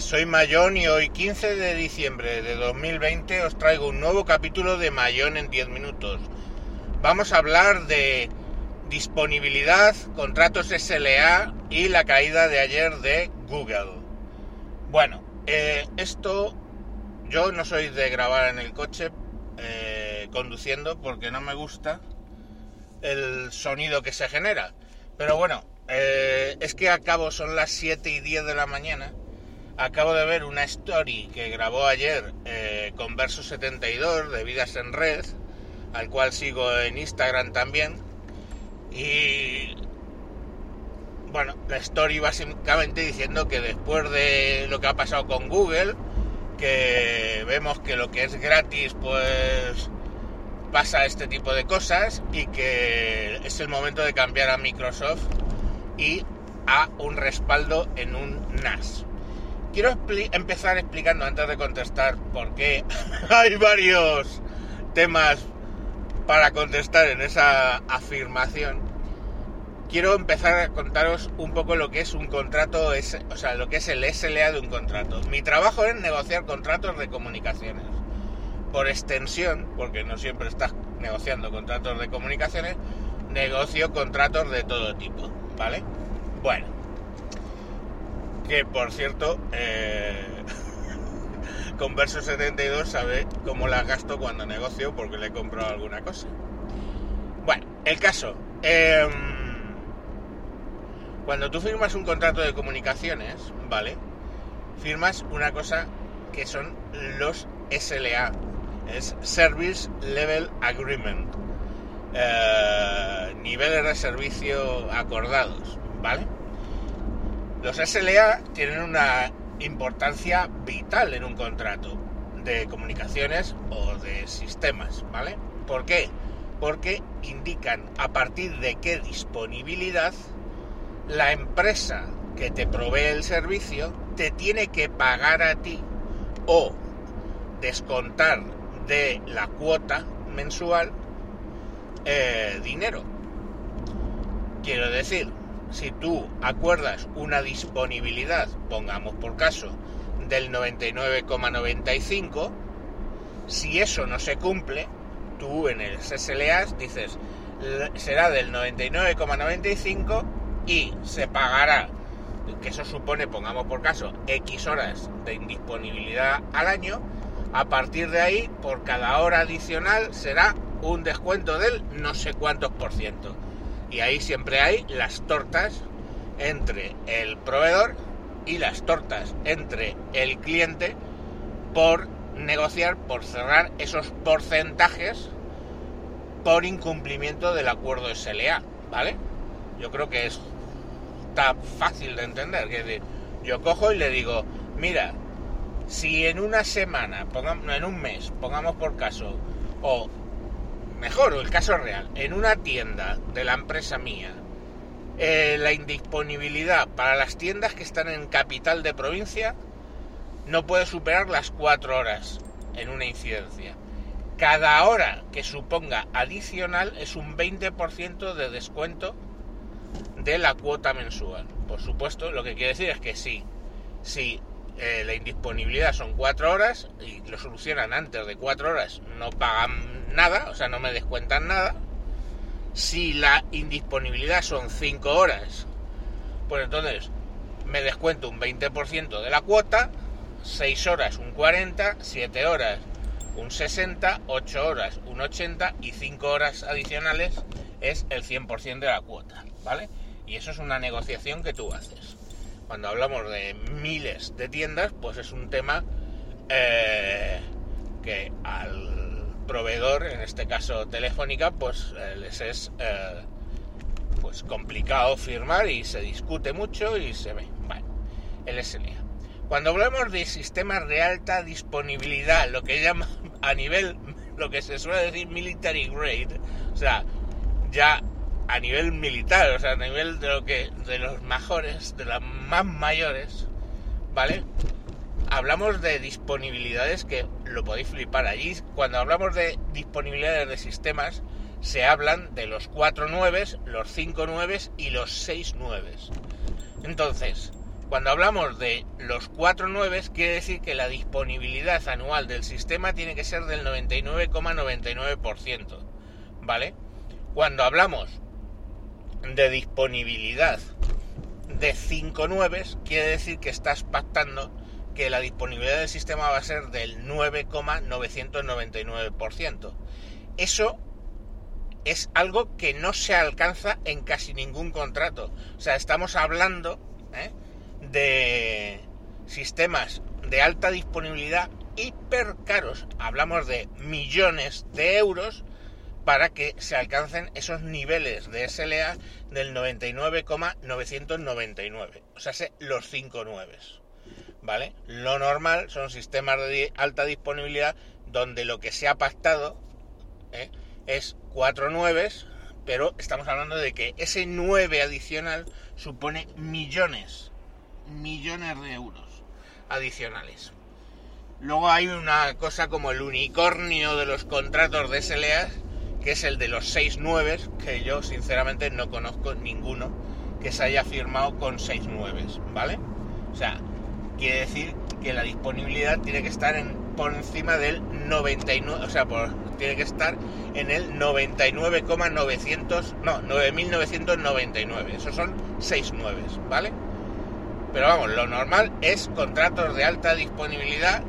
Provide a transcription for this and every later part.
Soy Mayón y hoy 15 de diciembre de 2020 os traigo un nuevo capítulo de Mayón en 10 minutos. Vamos a hablar de disponibilidad, contratos SLA y la caída de ayer de Google. Bueno, eh, esto yo no soy de grabar en el coche eh, conduciendo porque no me gusta el sonido que se genera. Pero bueno, eh, es que acabo, son las 7 y 10 de la mañana Acabo de ver una story que grabó ayer eh, con Verso 72 de Vidas en Red, al cual sigo en Instagram también. Y bueno, la story básicamente diciendo que después de lo que ha pasado con Google, que vemos que lo que es gratis pues pasa este tipo de cosas y que es el momento de cambiar a Microsoft y a un respaldo en un NAS quiero empezar explicando antes de contestar por qué hay varios temas para contestar en esa afirmación. Quiero empezar a contaros un poco lo que es un contrato, o sea, lo que es el SLA de un contrato. Mi trabajo es negociar contratos de comunicaciones. Por extensión, porque no siempre estás negociando contratos de comunicaciones, negocio contratos de todo tipo, ¿vale? Bueno, que por cierto, eh, Converso 72 sabe cómo la gasto cuando negocio porque le he comprado alguna cosa. Bueno, el caso. Em, cuando tú firmas un contrato de comunicaciones, ¿vale? Firmas una cosa que son los SLA. Es Service Level Agreement. Eh, niveles de servicio acordados, ¿vale? Los SLA tienen una importancia vital en un contrato de comunicaciones o de sistemas, ¿vale? ¿Por qué? Porque indican a partir de qué disponibilidad la empresa que te provee el servicio te tiene que pagar a ti o descontar de la cuota mensual eh, dinero. Quiero decir, si tú acuerdas una disponibilidad, pongamos por caso, del 99,95, si eso no se cumple, tú en el SLA dices, será del 99,95 y se pagará, que eso supone, pongamos por caso, X horas de indisponibilidad al año, a partir de ahí, por cada hora adicional será un descuento del no sé cuántos por ciento. Y ahí siempre hay las tortas entre el proveedor y las tortas entre el cliente por negociar, por cerrar esos porcentajes por incumplimiento del acuerdo SLA, ¿vale? Yo creo que es, está fácil de entender, que yo cojo y le digo, mira, si en una semana, pongamos, en un mes, pongamos por caso, o mejor, el caso real, en una tienda de la empresa mía, eh, la indisponibilidad para las tiendas que están en capital de provincia no puede superar las cuatro horas en una incidencia. Cada hora que suponga adicional es un 20% de descuento de la cuota mensual. Por supuesto, lo que quiere decir es que sí, si eh, la indisponibilidad son cuatro horas y lo solucionan antes de cuatro horas, no pagan nada, o sea, no me descuentan nada. Si la indisponibilidad son 5 horas, pues entonces me descuento un 20% de la cuota, 6 horas un 40, 7 horas un 60, 8 horas un 80 y 5 horas adicionales es el 100% de la cuota, ¿vale? Y eso es una negociación que tú haces. Cuando hablamos de miles de tiendas, pues es un tema eh, que al proveedor, en este caso Telefónica, pues eh, les es eh, pues complicado firmar y se discute mucho y se ve. Bueno, el SLA. Cuando hablamos de sistemas de alta disponibilidad, lo que llama a nivel, lo que se suele decir military grade, o sea, ya a nivel militar, o sea, a nivel de lo que de los mejores, de los más mayores, ¿vale? hablamos de disponibilidades que lo podéis flipar allí. Cuando hablamos de disponibilidades de sistemas, se hablan de los 4 nueves, los 5 nueves y los 6 nueves. Entonces, Cuando hablamos de los 4 9 quiere decir que la disponibilidad anual del sistema tiene que ser del 99,99%, ¿vale? Cuando hablamos de disponibilidad de 5 9 quiere decir que estás pactando que la disponibilidad del sistema va a ser del 9,999%. Eso es algo que no se alcanza en casi ningún contrato. O sea, estamos hablando ¿eh? de sistemas de alta disponibilidad hiper caros. Hablamos de millones de euros para que se alcancen esos niveles de SLA del 99,999. O sea, los 5 nueves. ¿Vale? Lo normal son sistemas de alta disponibilidad donde lo que se ha pactado ¿eh? es 4 nueves, pero estamos hablando de que ese 9 adicional supone millones, millones de euros adicionales. Luego hay una cosa como el unicornio de los contratos de SLA, que es el de los 6 9, que yo sinceramente no conozco ninguno que se haya firmado con 6 9, ¿vale? O sea, quiere decir que la disponibilidad tiene que estar en, por encima del 99, o sea, tiene que estar en el 99,900, no, 9.999, esos son 6 9, ¿vale? Pero vamos, lo normal es contratos de alta disponibilidad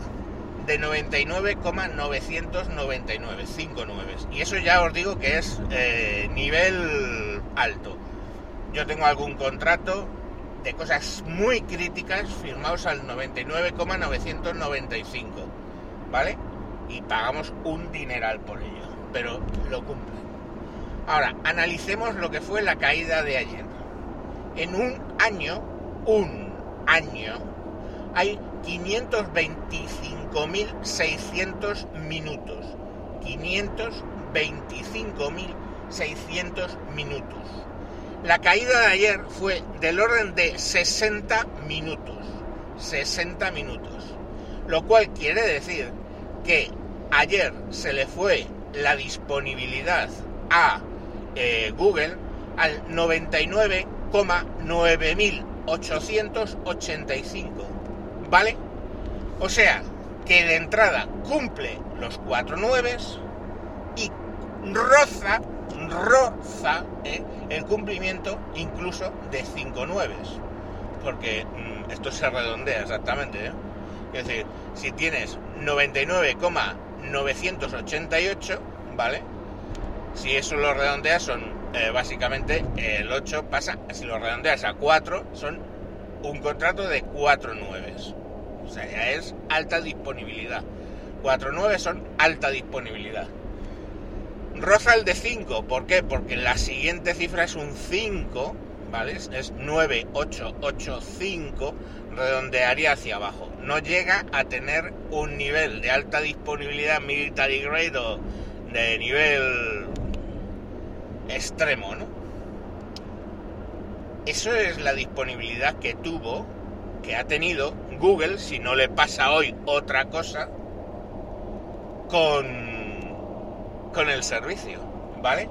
de 99,999, 5 9. Y eso ya os digo que es eh, nivel alto. Yo tengo algún contrato de cosas muy críticas firmados al 99,995, ¿vale? Y pagamos un dineral por ello, pero lo cumplen. Ahora, analicemos lo que fue la caída de ayer. En un año, un año, hay 525.600 minutos. 525.600 minutos. La caída de ayer fue del orden de 60 minutos. 60 minutos. Lo cual quiere decir que ayer se le fue la disponibilidad a eh, Google al 99,9885. ¿Vale? O sea, que de entrada cumple los 4 nueves y roza roza ¿eh? el cumplimiento incluso de 5 nueves. Porque mm, esto se redondea exactamente. ¿eh? Es decir, si tienes 99,988, ¿vale? Si eso lo redondeas son eh, básicamente el 8 pasa, si lo redondeas a 4, son un contrato de 4 nueves. O sea, ya es alta disponibilidad. 4 nueves son alta disponibilidad. Roza el de 5, ¿por qué? Porque la siguiente cifra es un 5, ¿vale? Es 9885, redondearía hacia abajo. No llega a tener un nivel de alta disponibilidad military grade o de nivel extremo, ¿no? Eso es la disponibilidad que tuvo, que ha tenido Google, si no le pasa hoy otra cosa, con con el servicio, ¿vale?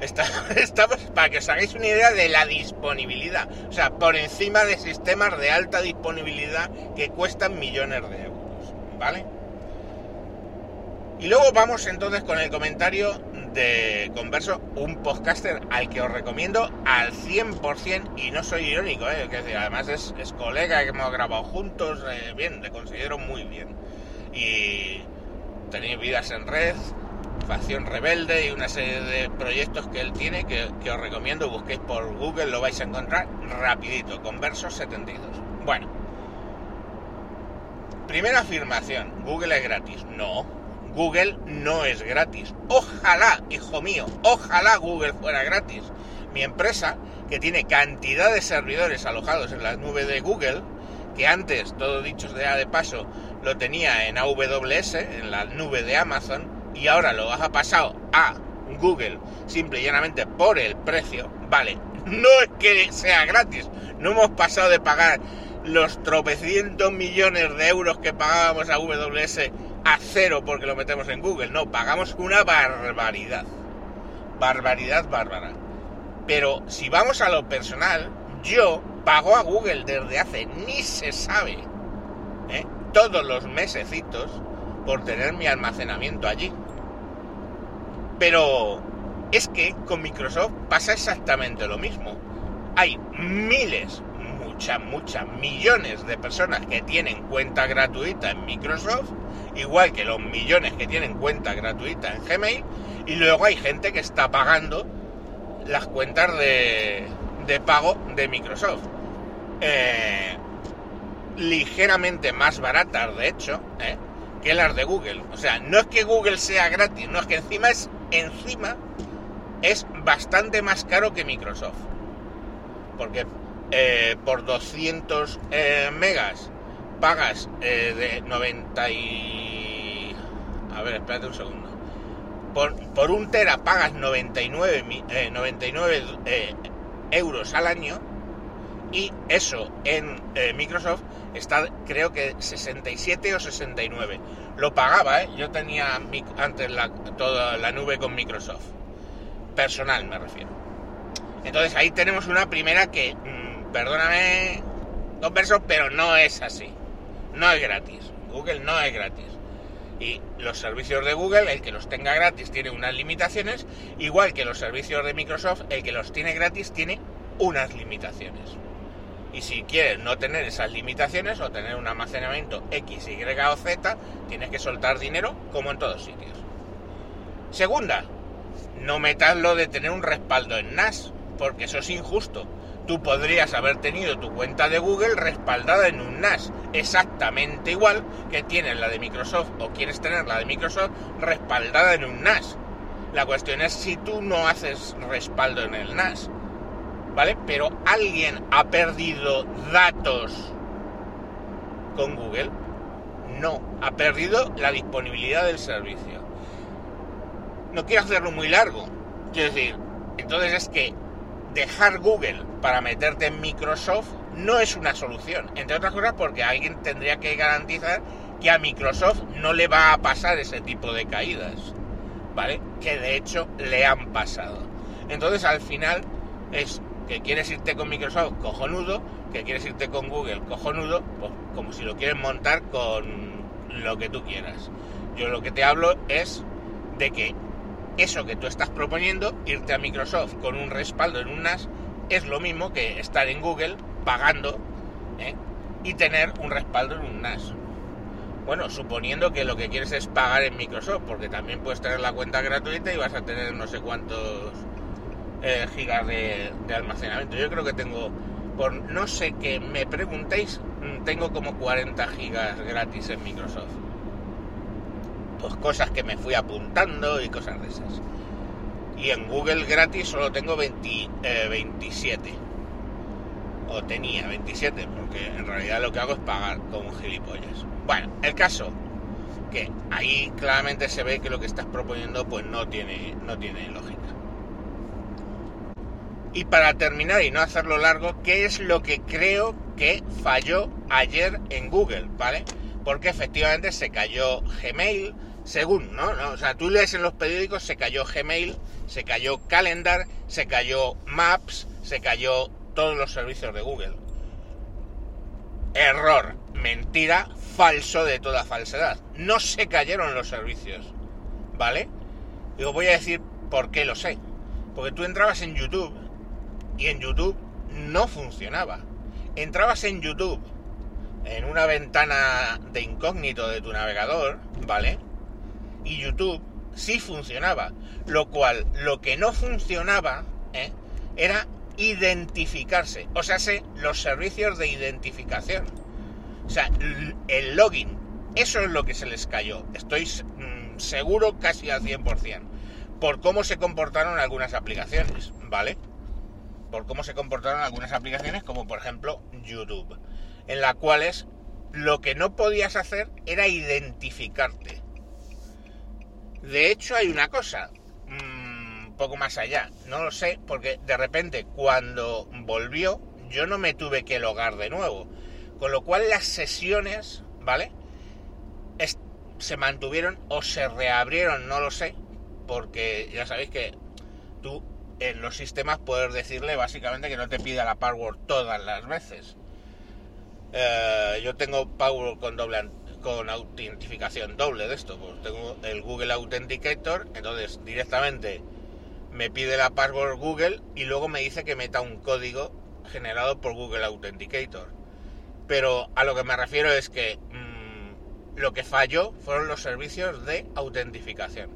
Estamos para que os hagáis una idea de la disponibilidad, o sea, por encima de sistemas de alta disponibilidad que cuestan millones de euros, ¿vale? Y luego vamos entonces con el comentario de Converso, un podcaster al que os recomiendo al 100% y no soy irónico, ¿eh? que además es, colega que hemos grabado juntos, eh, bien, le considero muy bien. Y tenéis vidas en red, Facción Rebelde y una serie de proyectos que él tiene que, os recomiendo, busquéis por Google, lo vais a encontrar rapidito, con versos 72. Bueno, primera afirmación, Google es gratis. No, Google no es gratis. Ojalá, hijo mío, ojalá Google fuera gratis. Mi empresa, que tiene cantidad de servidores alojados en la nube de Google, que antes, todo dicho sea de paso, lo tenía en AWS, en la nube de Amazon, y ahora lo has pasado a Google simple y llanamente por el precio, vale, no es que sea gratis, no hemos pasado de pagar los tropecientos millones de euros que pagábamos a AWS a cero porque lo metemos en Google, no, pagamos una barbaridad, barbaridad bárbara. Pero si vamos a lo personal, yo pago a Google desde hace ni se sabe, ¿eh? todos los mesecitos, por tener mi almacenamiento allí. Pero es que con Microsoft pasa exactamente lo mismo. Hay miles, muchas, muchas, millones de personas que tienen cuenta gratuita en Microsoft, igual que los millones que tienen cuenta gratuita en Gmail, y luego hay gente que está pagando las cuentas de, de pago de Microsoft. Eh, ligeramente más baratas, de hecho, ¿eh? que las de Google. O sea, no es que Google sea gratis, no es que encima es encima es bastante más caro que Microsoft. Porque eh, por 200 megas pagas de 90 y... A ver, espérate un segundo. Por, por un tera pagas 99, 99 euros al año y eso en eh, Microsoft está creo que 67 o 69. Lo pagaba, ¿eh? yo tenía antes toda la nube con Microsoft. Personal me refiero. Entonces ahí tenemos una primera que, mm, perdóname, converso, pero no es así. No es gratis. Google no es gratis. Y los servicios de Google, el que los tenga gratis tiene unas limitaciones, igual que los servicios de Microsoft, el que los tiene gratis tiene unas limitaciones. Y si quieres no tener esas limitaciones o tener un almacenamiento X, Y o Z, tienes que soltar dinero como en todos sitios. Segunda, no metas lo de tener un respaldo en NAS, porque eso es injusto. Tú podrías haber tenido tu cuenta de Google respaldada en un NAS, exactamente igual que tienes la de Microsoft o quieres tener la de Microsoft respaldada en un NAS. La cuestión es si tú no haces respaldo en el NAS. ¿vale? Pero alguien ha perdido datos con Google. No, ha perdido la disponibilidad del servicio. No quiero hacerlo muy largo. Quiero decir, entonces es que dejar Google para meterte en Microsoft no es una solución. Entre otras cosas porque alguien tendría que garantizar que a Microsoft no le va a pasar ese tipo de caídas. ¿Vale? Que de hecho le han pasado. Entonces al final es que quieres irte con Microsoft, cojonudo, que quieres irte con Google, cojonudo, pues como si lo quieres montar con lo que tú quieras. Yo lo que te hablo es de que eso que tú estás proponiendo, irte a Microsoft con un respaldo en un NAS, es lo mismo que estar en Google pagando ¿eh? y tener un respaldo en un NAS. Bueno, suponiendo que lo que quieres es pagar en Microsoft, porque también puedes tener la cuenta gratuita y vas a tener no sé cuántos eh, gigas de, almacenamiento. Yo creo que tengo, por no sé qué me preguntéis, mm, tengo como 40 gigas gratis en Microsoft. Pues cosas que me fui apuntando y cosas de esas. Y en Google gratis solo tengo 20, 27. Eh, o tenía 27, porque en realidad lo que hago es pagar como gilipollas. Bueno, el caso que ahí claramente se ve que lo que estás proponiendo pues no tiene, no tiene lógica. Y para terminar y no hacerlo largo, ¿qué es lo que creo que falló ayer en Google? ¿Vale? Porque efectivamente se cayó Gmail, según, ¿no? O sea, tú lees en los periódicos, se cayó Gmail, se cayó Calendar, se cayó Maps, se cayó todos los servicios de Google. Error, mentira, falso de toda falsedad. No se cayeron los servicios, ¿vale? Y os voy a decir por qué lo sé. Porque tú entrabas en YouTube y en YouTube no funcionaba. Entrabas en YouTube en una ventana de incógnito de tu navegador, ¿vale? Y YouTube sí funcionaba. Lo cual, lo que no funcionaba ¿eh? era identificarse. O sea, los servicios de identificación. O sea, el login. Eso es lo que se les cayó. Estoy mm, seguro casi al 100%. Por cómo se comportaron algunas aplicaciones, ¿vale? por cómo se comportaron algunas aplicaciones, como por ejemplo YouTube, en las cuales lo que no podías hacer era identificarte. De hecho, hay una cosa, un mm, poco más allá, no lo sé, porque de repente cuando volvió, yo no me tuve que logar de nuevo. Con lo cual las sesiones, ¿vale? se mantuvieron o se reabrieron, no lo sé, porque ya sabéis que tú en los sistemas poder decirle básicamente que no te pida la password todas las veces. Eh, yo tengo password con doble con autentificación doble de esto, pues tengo el Google Authenticator, entonces directamente me pide la password Google y luego me dice que meta un código generado por Google Authenticator. Pero a lo que me refiero es que mmm, lo que falló fueron los servicios de autentificación.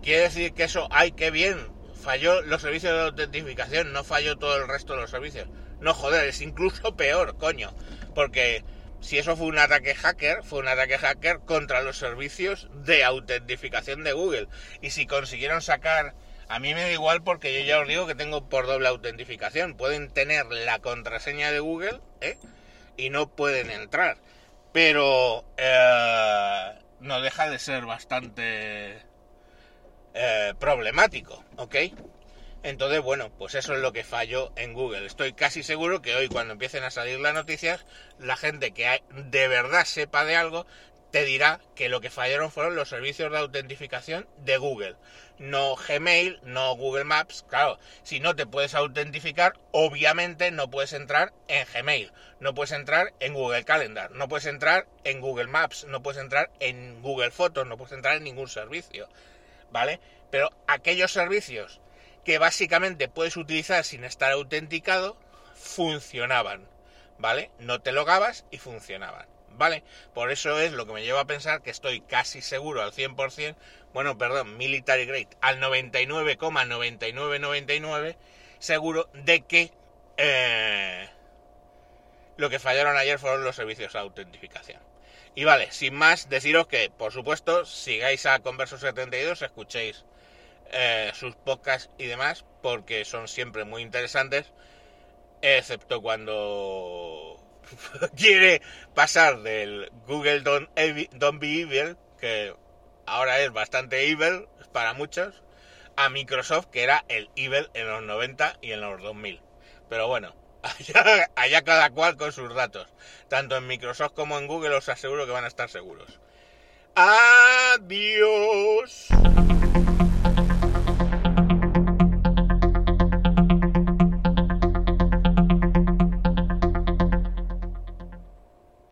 Quiere decir que eso, ay, qué bien, falló los servicios de autentificación, no falló todo el resto de los servicios. No, joder, es incluso peor, coño. Porque si eso fue un ataque hacker, fue un ataque hacker contra los servicios de autentificación de Google. Y si consiguieron sacar a mí me da igual porque yo ya os digo que tengo por doble autentificación. Pueden tener la contraseña de Google ¿eh? y no pueden entrar. Pero eh, no deja de ser bastante eh, problemático, ¿ok? Entonces, bueno, pues eso es lo que falló en Google. Estoy casi seguro que hoy cuando empiecen a salir las noticias, la gente que de verdad sepa de algo te dirá que lo que fallaron fueron los servicios de autentificación de Google. No Gmail, no Google Maps. Claro, si no te puedes autentificar, obviamente no puedes entrar en Gmail, no puedes entrar en Google Calendar, no puedes entrar en Google Maps, no puedes entrar en Google Fotos, no puedes entrar en ningún servicio. ¿Vale? Pero aquellos servicios que básicamente puedes utilizar sin estar autenticado, funcionaban. ¿Vale? No te logabas y funcionaban. ¿vale? Por eso es lo que me lleva a pensar que estoy casi seguro al 100%, bueno, perdón, military grade, al 99,9999 seguro de que eh, lo que fallaron ayer fueron los servicios de autentificación. Y vale, sin más, deciros que, por supuesto, sigáis a Converso 72, escuchéis eh, sus podcasts y demás, porque son siempre muy interesantes, excepto cuando quiere pasar del Google Don't, Be Evil, que ahora es bastante evil para muchos, a Microsoft, que era el evil en los 90 y en los 2000. Pero bueno, allá, allá cada cual con sus datos. Tanto en Microsoft como en Google os aseguro que van a estar seguros. Adiós.